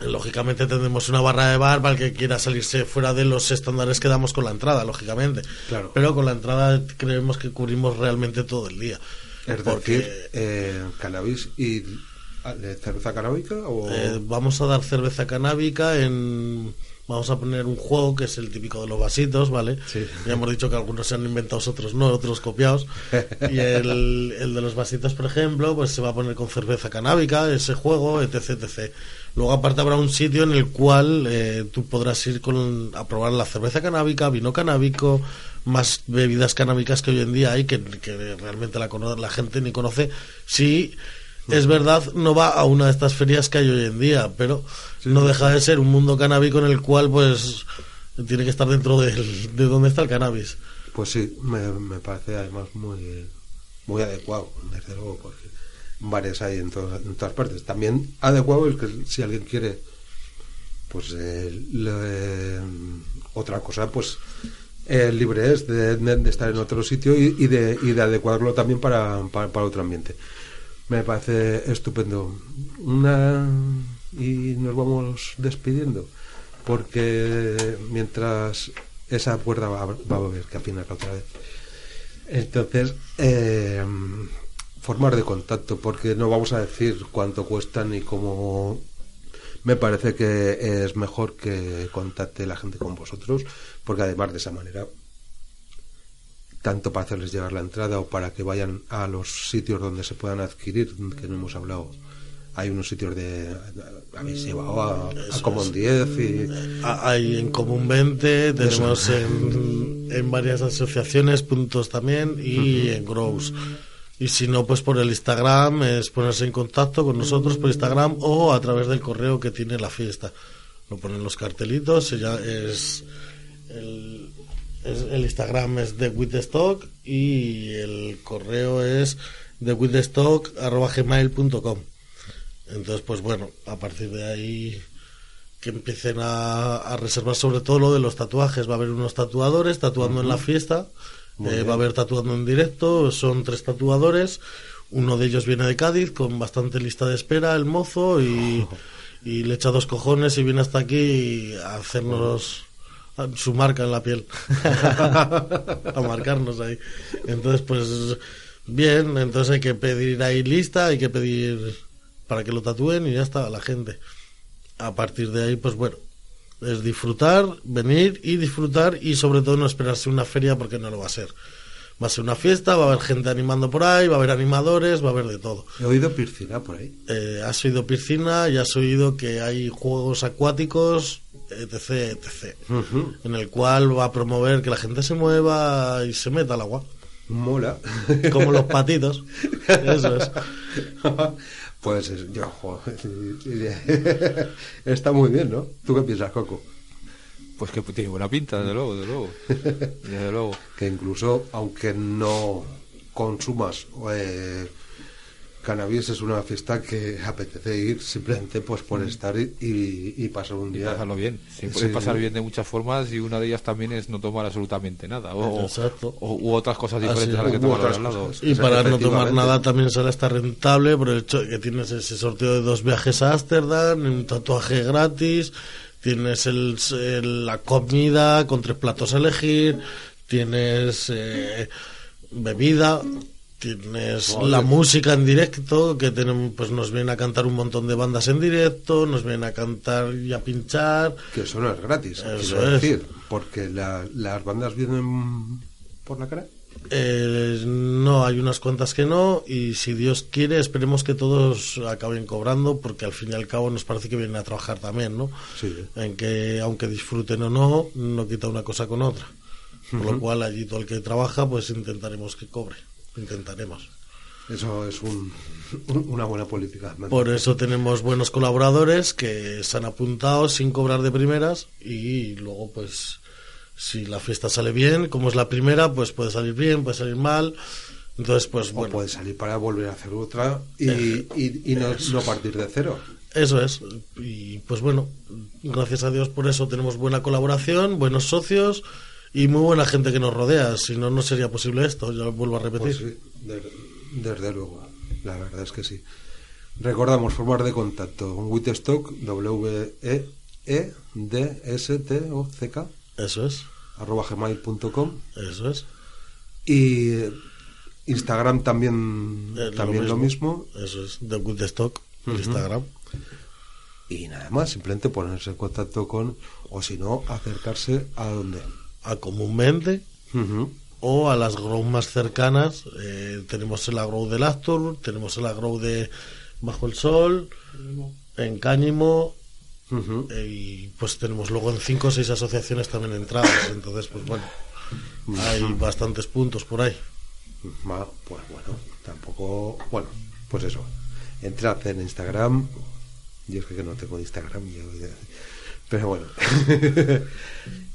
lógicamente tendremos una barra de bar para el que quiera salirse fuera de los estándares que damos con la entrada, lógicamente. Claro. Pero con la entrada creemos que cubrimos realmente todo el día. Es Porque- decir, eh, cannabis y ah, ¿de cerveza canábica o Eh, vamos a dar cerveza canábica en... Vamos a poner un juego que es el típico de los vasitos, ¿vale? Sí. Ya hemos dicho que algunos se han inventado, otros no, otros copiados. Y el, el de los vasitos, por ejemplo, pues se va a poner con cerveza canábica, ese juego, etc, etc. Luego aparte habrá un sitio en el cual eh, tú podrás ir con, a probar la cerveza canábica, vino canábico, más bebidas canábicas que hoy en día hay, que, que realmente la gente ni conoce. Sí, es verdad, no va a una de estas ferias que hay hoy en día, pero no deja de ser un mundo canábico en el cual pues tiene que estar dentro del- de donde está el cannabis. Pues sí, me, me parece además muy, muy adecuado, desde luego, porque bares hay en, todas en todas partes. También adecuado es que si alguien quiere, pues eh, le- otra cosa, pues eh, libre es de, de- de estar en otro sitio y, y de, y de adecuarlo también para, para, para otro ambiente. Me parece estupendo. Una y nos vamos despidiendo porque mientras esa puerta va, a- va a haber que afinar otra vez. Entonces, eh, formar de contacto, porque no vamos a decir cuánto cuesta ni cómo. Me parece que es mejor que contacte la gente con vosotros, porque además de esa manera, tanto para hacerles llegar la entrada o para que vayan a los sitios donde se puedan adquirir, que no hemos hablado. Hay unos sitios de. Habéis llevado a, a Common 10 y. Hay en Común 20, tenemos en, en varias asociaciones, puntos también, y en Grows. Y si no, pues por el Instagram, es ponerse en contacto con nosotros por Instagram o a través del correo que tiene la fiesta. Lo ponen los cartelitos, y ya es el, es- el Instagram es With the Stock y el correo es gmail.com Entonces, pues bueno, a partir de ahí que empiecen a, a reservar sobre todo lo de los tatuajes. Va a haber unos tatuadores tatuando en la fiesta, eh, va a haber tatuando en directo, son tres tatuadores, uno de ellos viene de Cádiz con bastante lista de espera, el mozo, y, y le echa dos cojones y viene hasta aquí a hacernos su marca en la piel, a marcarnos ahí. Entonces, pues bien, entonces hay que pedir ahí lista, hay que pedir para que lo tatúen y ya está, la gente. A partir de ahí, pues bueno, es disfrutar, venir y disfrutar y sobre todo no esperarse una feria porque no lo va a ser. Va a ser una fiesta, va a haber gente animando por ahí, va a haber animadores, va a haber de todo. He oído piscina por ahí. Eh, has oído piscina y has oído que hay juegos acuáticos, etc, etc. En el cual va a promover que la gente se mueva y se meta al agua. Mola. Como los patitos. Eso es. Pues es- yo, joder, está muy bien, ¿no? ¿Tú qué piensas, Coco? Pues que tiene buena pinta, desde luego, desde luego. Desde luego. Que incluso, aunque no consumas eh, cannabis, es una fiesta que apetece ir simplemente pues por estar y, y- y pasar un Y día. pasarlo bien. Se Sí, puede pasar bien de muchas formas y una de ellas también es no tomar absolutamente nada. O, Exacto. o- u otras cosas diferentes Así a las que otras al lado. Y para no tomar nada también sale hasta rentable por el hecho de que tienes ese sorteo de dos viajes a Ámsterdam, un tatuaje gratis, tienes el, el- la comida con tres platos a elegir, tienes eh, bebida, tienes Joder. la música en directo, que tenemos, pues nos vienen a cantar un montón de bandas en directo, nos vienen a cantar y a pinchar. Que eso no es gratis, Eso es. decir, porque la- las bandas vienen por la cara. Eh, no, hay unas cuantas que no y si Dios quiere esperemos que todos acaben cobrando porque al fin y al cabo nos parece que vienen a trabajar también, ¿no? Sí. En que aunque disfruten o no, no quita una cosa con otra. Por lo cual allí todo el que trabaja pues intentaremos que cobre, intentaremos. Eso es un- una buena política. Por eso tenemos buenos colaboradores que se han apuntado sin cobrar de primeras y luego pues si la fiesta sale bien, como es la primera, pues puede salir bien, puede salir mal. Entonces pues O bueno. puede salir para volver a hacer otra y, Eh, y- y no, partir de cero. Eso es. Y pues bueno, gracias a Dios por eso tenemos buena colaboración, buenos socios y muy buena gente que nos rodea. Si no, no sería posible esto, ya lo vuelvo a repetir. Pues sí, de- desde luego, la verdad es que sí. Recordamos formar de contacto con Witstock, w e e d s t o c k Eso es. arroba gmail.com Eso es. y Instagram también Eh, también lo mismo. Eso es, de Good Stock, el Ujú. Instagram. y nada más, simplemente ponerse en contacto con o si no acercarse a donde A comúnmente o a las grow más cercanas. Eh, tenemos el agrow del Astor, tenemos el agrow de Bajo el Sol, en Cáñimo. eh, y pues tenemos luego en cinco o seis asociaciones también entradas. Entonces, pues bueno, hay bastantes puntos por ahí. Ma- pues bueno, tampoco. Bueno, pues eso. Entrad en Instagram. Yo es que no tengo Instagram. yo- pero bueno.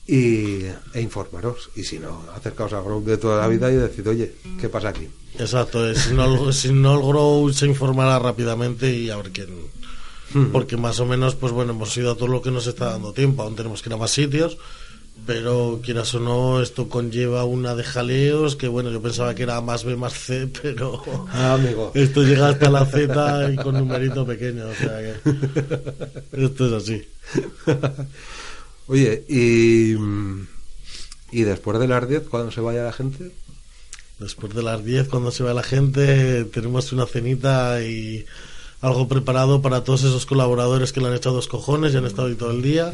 y, e informaros. Y si no, acercaos a Grow de toda la vida y decid, oye, ¿qué pasa aquí? Exacto, eh, si no, si no el Grow se informará rápidamente y a ver quién. Porque más o menos, pues bueno, hemos ido a todo lo que nos está dando tiempo, aún tenemos que ir a más sitios, pero quieras o no, esto conlleva una de jaleos que bueno, yo pensaba que era más B más C, pero Ah, amigo. esto llega hasta la Z y con numerito pequeño, o sea que esto es así. Oye, y. Y después de las 10, cuando se vaya la gente. Después de las 10, cuando se va la gente, tenemos una cenita y algo preparado para todos esos colaboradores que le han echado dos cojones y han estado ahí todo el día,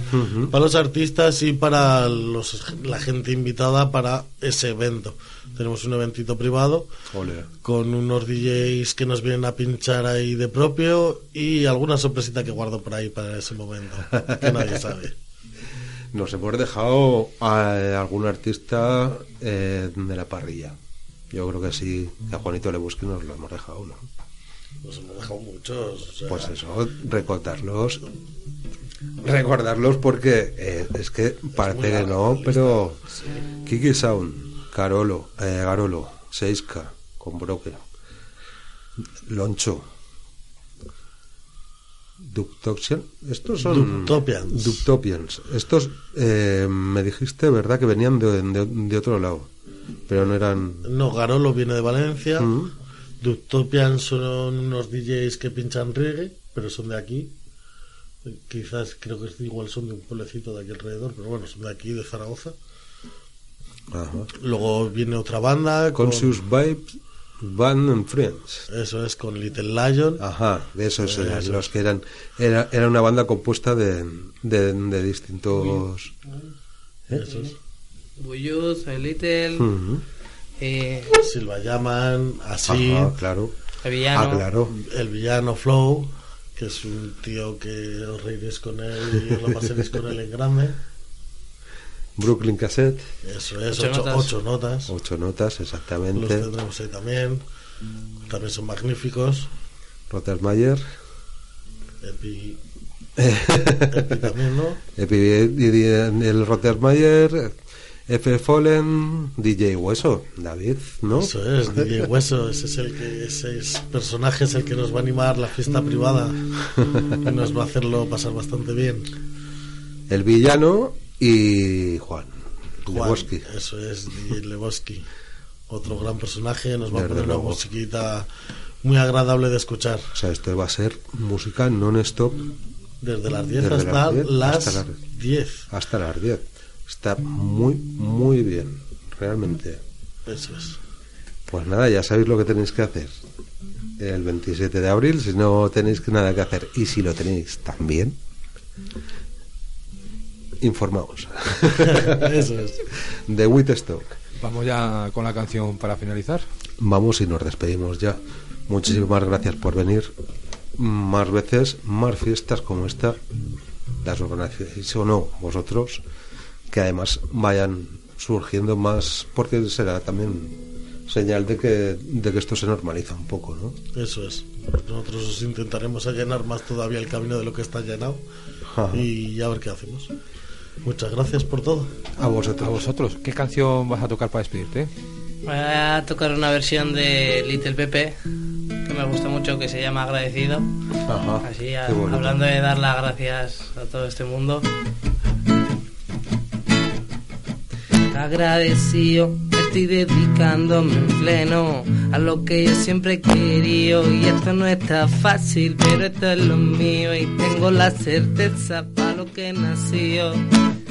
para los artistas y para los, la gente invitada para ese evento. Tenemos un eventito privado con unos DJs que nos vienen a pinchar ahí de propio y alguna sorpresita que guardo por ahí para ese momento, que nadie sabe. Nos hemos dejado a algún artista eh, de la parrilla. Yo creo que sí, que a Juanito le busque nos lo hemos dejado, ¿no? Nos hemos dejado muchos. o sea, Pues eso, recordarlos. Recordarlos porque eh, es que parece que no, pero Kiki Sound, Carolo, eh, Garolo, Seiska, con Loncho, Duptoxian. Estos son. Duptopians. Duptopians. Estos eh, me dijiste, ¿verdad?, que venían de, de- de otro lado. Pero no eran. No, Garolo viene de Valencia. Duptopian son unos DJs que pinchan reggae, pero son de aquí. Quizás creo que igual son de un pueblecito de aquí alrededor, pero bueno, son de aquí, de Zaragoza. Ajá. Luego viene otra banda con, Conscious Vibes, Band and Friends. eso es con Little Lion. Ajá, de esos eran Eso los que eran. Era, era una banda compuesta de, de, de distintos. ¿eh? Eso es. Buyuz, El Little, eh, Silva Llaman, así. Ajá, claro. El Villano. Ah, claro. El villano Flow, que es un tío que os reiréis con él y os lo pasaréis con él en grande. Brooklyn Cassette. Eso es, Ocho ocho, notas. ocho notas. Ocho notas, Los exactamente. tendremos ahí también. También son magníficos. Rottermeier. Epi, Epi también, ¿no? Epi- y- el Rottermeier. F. Fallen. DJ Hueso. David, ¿no? Eso es, DJ Hueso, ese es el que, ese es- personaje es el que nos va a animar la fiesta privada y nos va a hacerlo pasar bastante bien. El villano y Juan. Juan, Lebowski. eso es, Lebowski. Otro gran personaje, nos va a poner una musiquita muy agradable de escuchar. O sea, esto va a ser música non-stop Desde las 10 Desde hasta las 10 las hasta las 10. hasta las 10. Está muy, muy bien, realmente. Eso es. Pues nada, ya sabéis lo que tenéis que hacer. El 27 de abril, si no tenéis nada que hacer. Y si lo tenéis también, informaos. Eso es. De Witstock. Vamos ya con la canción para finalizar. Vamos y nos despedimos ya. Muchísimas gracias por venir. Más veces, más fiestas como esta, las organizáis o no vosotros, que además vayan surgiendo más, porque será también señal de que, de que esto se normaliza un poco, ¿no? Eso es. Nosotros intentaremos allanar más todavía el camino de lo que está allanado Ajá. y a ver qué hacemos. Muchas gracias por todo. A vosotros. A vosotros. ¿Qué canción vas a tocar para despedirte? Voy a tocar una versión de Little Pepe que me gusta mucho, que se llama Agradecido. Ajá. Así, a- hablando de dar las gracias a todo este mundo. Agradecido, estoy dedicándome en pleno a lo que yo siempre he. Y esto no está fácil, pero esto es lo mío. Y tengo la certeza para lo que he nacido.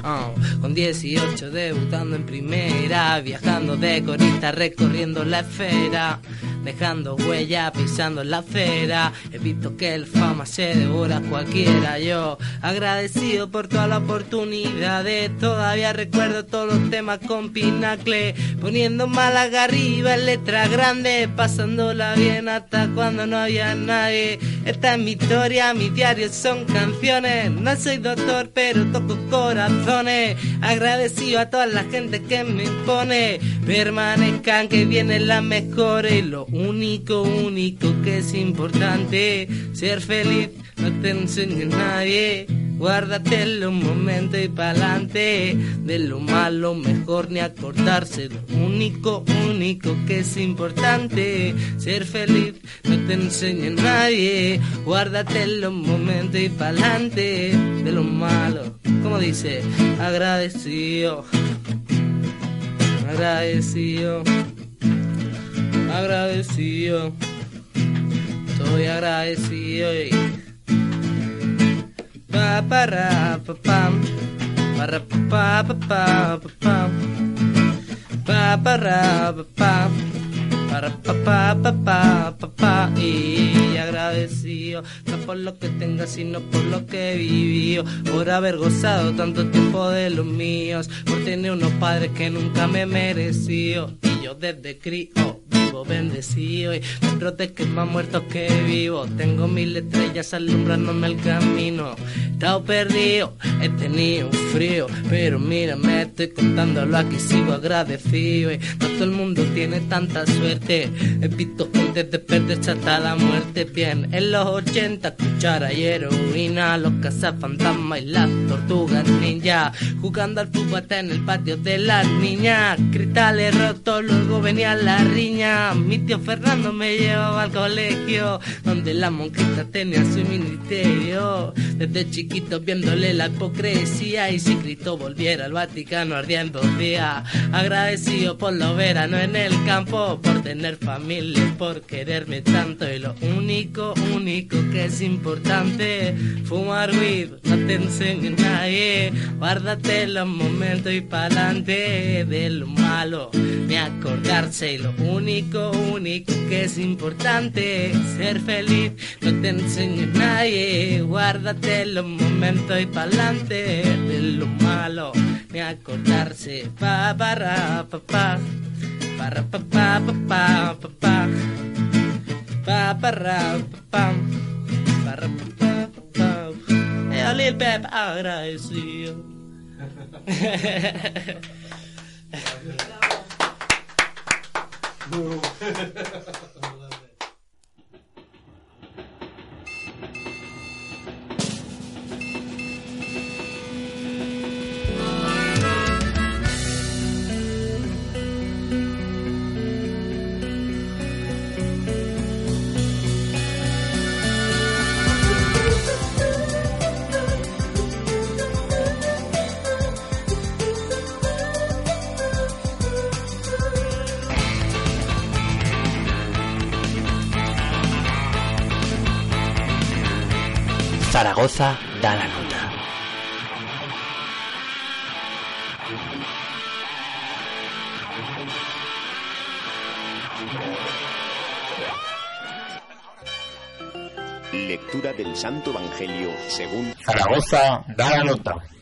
Ah, con 18 debutando en primera, viajando de corista, recorriendo la esfera, dejando huella, pisando la acera. He visto que el fama se devora cualquiera. Yo agradecido por toda la oportunidad. Todavía recuerdo todos los temas con pinacle, poniendo Málaga arriba en letra grande, pasándola bien hasta cuando no había nadie. Esta es mi historia, mis diarios son canciones. No soy doctor, pero toco corazones. Agradecido a toda la gente que me impone. Permanezcan que vienen las mejores. Y lo único, único que es importante, ser feliz, no te enseñe nadie. Guárdate los momentos y pa'lante. De lo malo, mejor ni acordarse. Único, único que es importante, ser feliz, no te enseñe nadie. Guárdate los momentos y pa'lante. De lo malo, como dice, agradecido. Agradecido. Agradecido. Estoy agradecido y pa pa ra, pa pam pa ra, pa pa pa pa pam pa pa ra, pa pam pa ra, pa pa pa pa pa pa y agradecido no por lo que tenga sino por lo que he vivido por haber gozado tanto tiempo de los míos por tener unos padres que nunca me he merecido y yo desde crío vivo bendecido y me protege más muertos que vivo. Tengo mil estrellas alumbrándome el camino. estado perdido, he tenido un frío, pero mira, me estoy contándolo aquí, sigo agradecido. eh. No todo el mundo tiene tanta suerte. He visto gente de perderse hasta la muerte. Bien, en los 80, cuchara y heroína, los cazafantasmas y las tortugas ninja, jugando al fútbol hasta en el patio de las niñas. Cristales rotos, luego venía la riña. Mi tío Fernando me llevaba al colegio, donde la monjita tenía su ministerio. Desde chiquito viéndole la hipocresía y si Cristo volviera al Vaticano ardiendo día. Agradecido por los veranos en el campo, por tener familia, por quererme tanto. Y lo único, único que es importante, fumar weed, no te enseñe nadie. Guárdate los momentos y pa'lante de lo malo, ni acordarse. Y lo único, único que es importante, ser feliz, no te enseñe nadie. Guárdate los momentos y pa'lante de lo malo, ni acordarse. Pa, para, pa, pa. Para, pa, pa, pa, pa, pa, pa. Pa, para, pa. Para, pa, pa, pa, pa. Eh, Lil Pep, agradecido. nuevo. Zaragoza da la nota. Lectura del Santo Evangelio según Zaragoza da la nota.